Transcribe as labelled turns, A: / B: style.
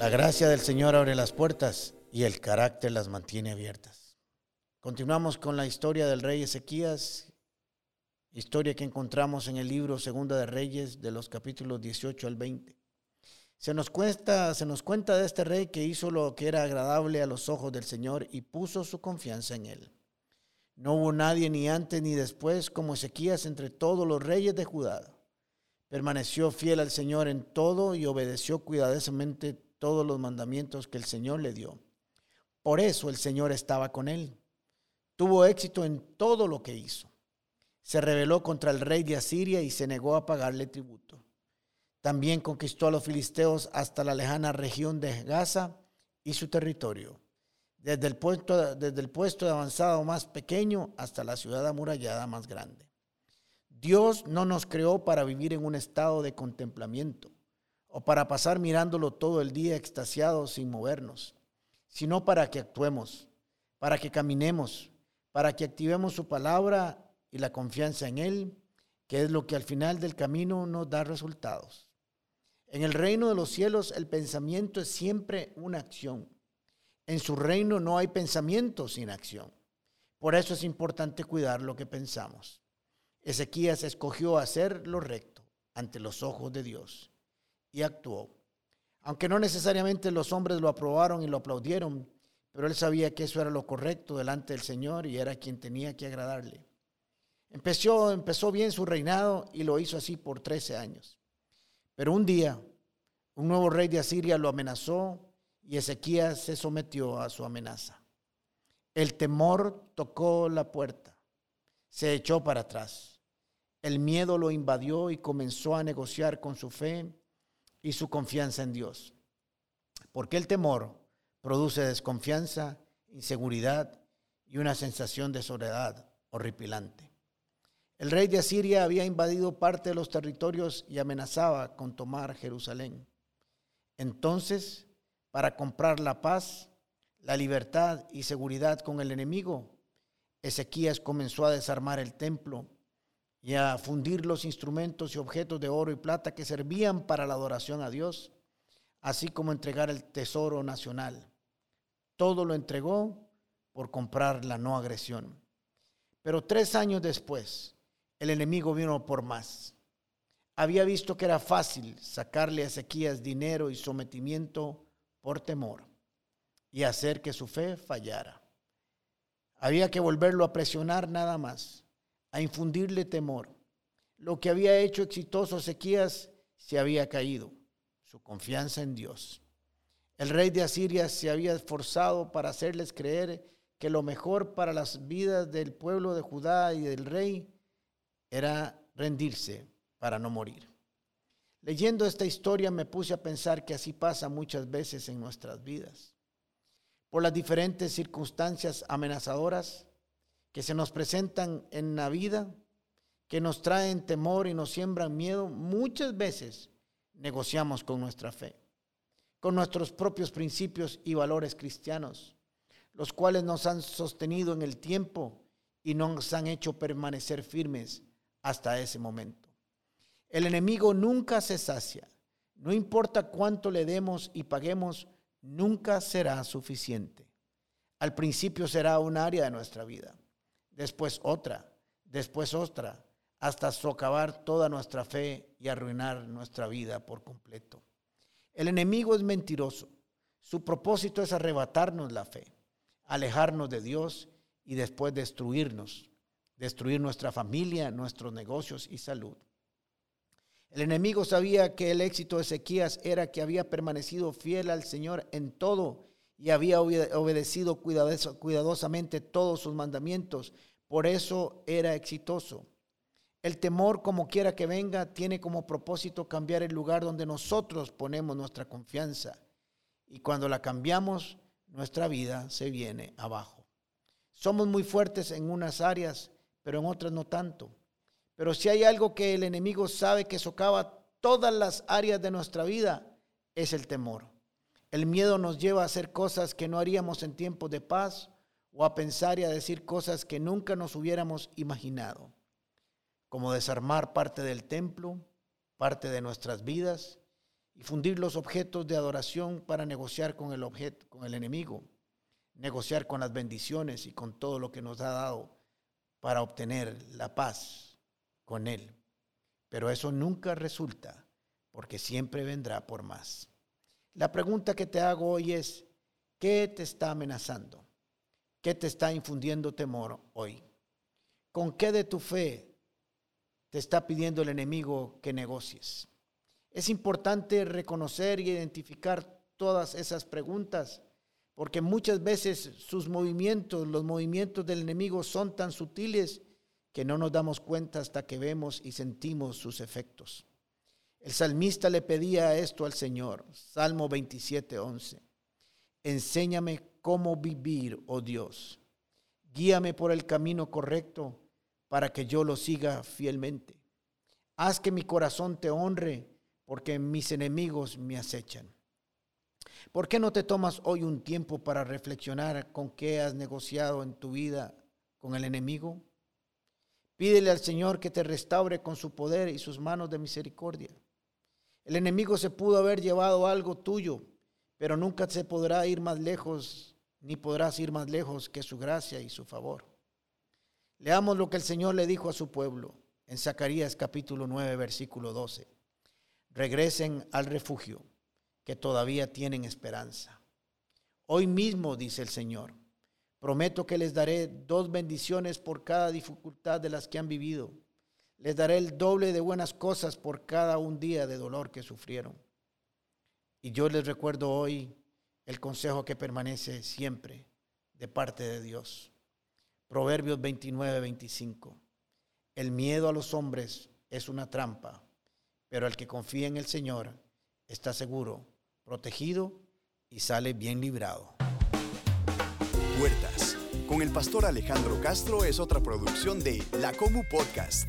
A: La gracia del Señor abre las puertas y el carácter las mantiene abiertas. Continuamos con la historia del rey Ezequías, historia que encontramos en el libro Segunda de Reyes de los capítulos 18 al 20. Se nos, cuenta, se nos cuenta de este rey que hizo lo que era agradable a los ojos del Señor y puso su confianza en él. No hubo nadie ni antes ni después como Ezequías entre todos los reyes de Judá. Permaneció fiel al Señor en todo y obedeció cuidadosamente todos los mandamientos que el Señor le dio. Por eso el Señor estaba con él. Tuvo éxito en todo lo que hizo. Se rebeló contra el rey de Asiria y se negó a pagarle tributo. También conquistó a los filisteos hasta la lejana región de Gaza y su territorio desde el puesto, desde el puesto de avanzado más pequeño hasta la ciudad amurallada más grande. Dios no nos creó para vivir en un estado de contemplamiento o para pasar mirándolo todo el día extasiados sin movernos, sino para que actuemos, para que caminemos, para que activemos su palabra y la confianza en Él, que es lo que al final del camino nos da resultados. En el reino de los cielos el pensamiento es siempre una acción. En su reino no hay pensamiento sin acción. Por eso es importante cuidar lo que pensamos. Ezequías escogió hacer lo recto ante los ojos de Dios y actuó. Aunque no necesariamente los hombres lo aprobaron y lo aplaudieron, pero él sabía que eso era lo correcto delante del Señor y era quien tenía que agradarle. Empezó, empezó bien su reinado y lo hizo así por 13 años. Pero un día, un nuevo rey de Asiria lo amenazó y Ezequías se sometió a su amenaza. El temor tocó la puerta, se echó para atrás. El miedo lo invadió y comenzó a negociar con su fe y su confianza en Dios. Porque el temor produce desconfianza, inseguridad y una sensación de soledad horripilante. El rey de Asiria había invadido parte de los territorios y amenazaba con tomar Jerusalén. Entonces para comprar la paz, la libertad y seguridad con el enemigo, Ezequías comenzó a desarmar el templo y a fundir los instrumentos y objetos de oro y plata que servían para la adoración a Dios, así como entregar el tesoro nacional. Todo lo entregó por comprar la no agresión. Pero tres años después, el enemigo vino por más. Había visto que era fácil sacarle a Ezequías dinero y sometimiento por temor y hacer que su fe fallara. Había que volverlo a presionar nada más, a infundirle temor. Lo que había hecho exitoso Ezequías se había caído, su confianza en Dios. El rey de Asiria se había esforzado para hacerles creer que lo mejor para las vidas del pueblo de Judá y del rey era rendirse para no morir. Leyendo esta historia me puse a pensar que así pasa muchas veces en nuestras vidas. Por las diferentes circunstancias amenazadoras que se nos presentan en la vida, que nos traen temor y nos siembran miedo, muchas veces negociamos con nuestra fe, con nuestros propios principios y valores cristianos, los cuales nos han sostenido en el tiempo y nos han hecho permanecer firmes hasta ese momento. El enemigo nunca se sacia. No importa cuánto le demos y paguemos, nunca será suficiente. Al principio será un área de nuestra vida, después otra, después otra, hasta socavar toda nuestra fe y arruinar nuestra vida por completo. El enemigo es mentiroso. Su propósito es arrebatarnos la fe, alejarnos de Dios y después destruirnos, destruir nuestra familia, nuestros negocios y salud. El enemigo sabía que el éxito de Ezequías era que había permanecido fiel al Señor en todo y había obedecido cuidadosamente todos sus mandamientos. Por eso era exitoso. El temor, como quiera que venga, tiene como propósito cambiar el lugar donde nosotros ponemos nuestra confianza. Y cuando la cambiamos, nuestra vida se viene abajo. Somos muy fuertes en unas áreas, pero en otras no tanto. Pero si hay algo que el enemigo sabe que socava todas las áreas de nuestra vida, es el temor. El miedo nos lleva a hacer cosas que no haríamos en tiempos de paz o a pensar y a decir cosas que nunca nos hubiéramos imaginado, como desarmar parte del templo, parte de nuestras vidas y fundir los objetos de adoración para negociar con el objeto, con el enemigo, negociar con las bendiciones y con todo lo que nos ha dado para obtener la paz con él. Pero eso nunca resulta porque siempre vendrá por más. La pregunta que te hago hoy es, ¿qué te está amenazando? ¿Qué te está infundiendo temor hoy? ¿Con qué de tu fe te está pidiendo el enemigo que negocies? Es importante reconocer y identificar todas esas preguntas, porque muchas veces sus movimientos, los movimientos del enemigo son tan sutiles que no nos damos cuenta hasta que vemos y sentimos sus efectos. El salmista le pedía esto al Señor, Salmo 27, 11. Enséñame cómo vivir, oh Dios. Guíame por el camino correcto para que yo lo siga fielmente. Haz que mi corazón te honre porque mis enemigos me acechan. ¿Por qué no te tomas hoy un tiempo para reflexionar con qué has negociado en tu vida con el enemigo? Pídele al Señor que te restaure con su poder y sus manos de misericordia. El enemigo se pudo haber llevado algo tuyo, pero nunca se podrá ir más lejos, ni podrás ir más lejos que su gracia y su favor. Leamos lo que el Señor le dijo a su pueblo en Zacarías capítulo 9, versículo 12. Regresen al refugio, que todavía tienen esperanza. Hoy mismo, dice el Señor, prometo que les daré dos bendiciones por cada dificultad de las que han vivido les daré el doble de buenas cosas por cada un día de dolor que sufrieron. Y yo les recuerdo hoy el consejo que permanece siempre de parte de Dios. Proverbios 29, 25. El miedo a los hombres es una trampa, pero el que confía en el Señor está seguro, protegido y sale bien librado.
B: Puertas. Con el pastor Alejandro Castro es otra producción de La Comu Podcast.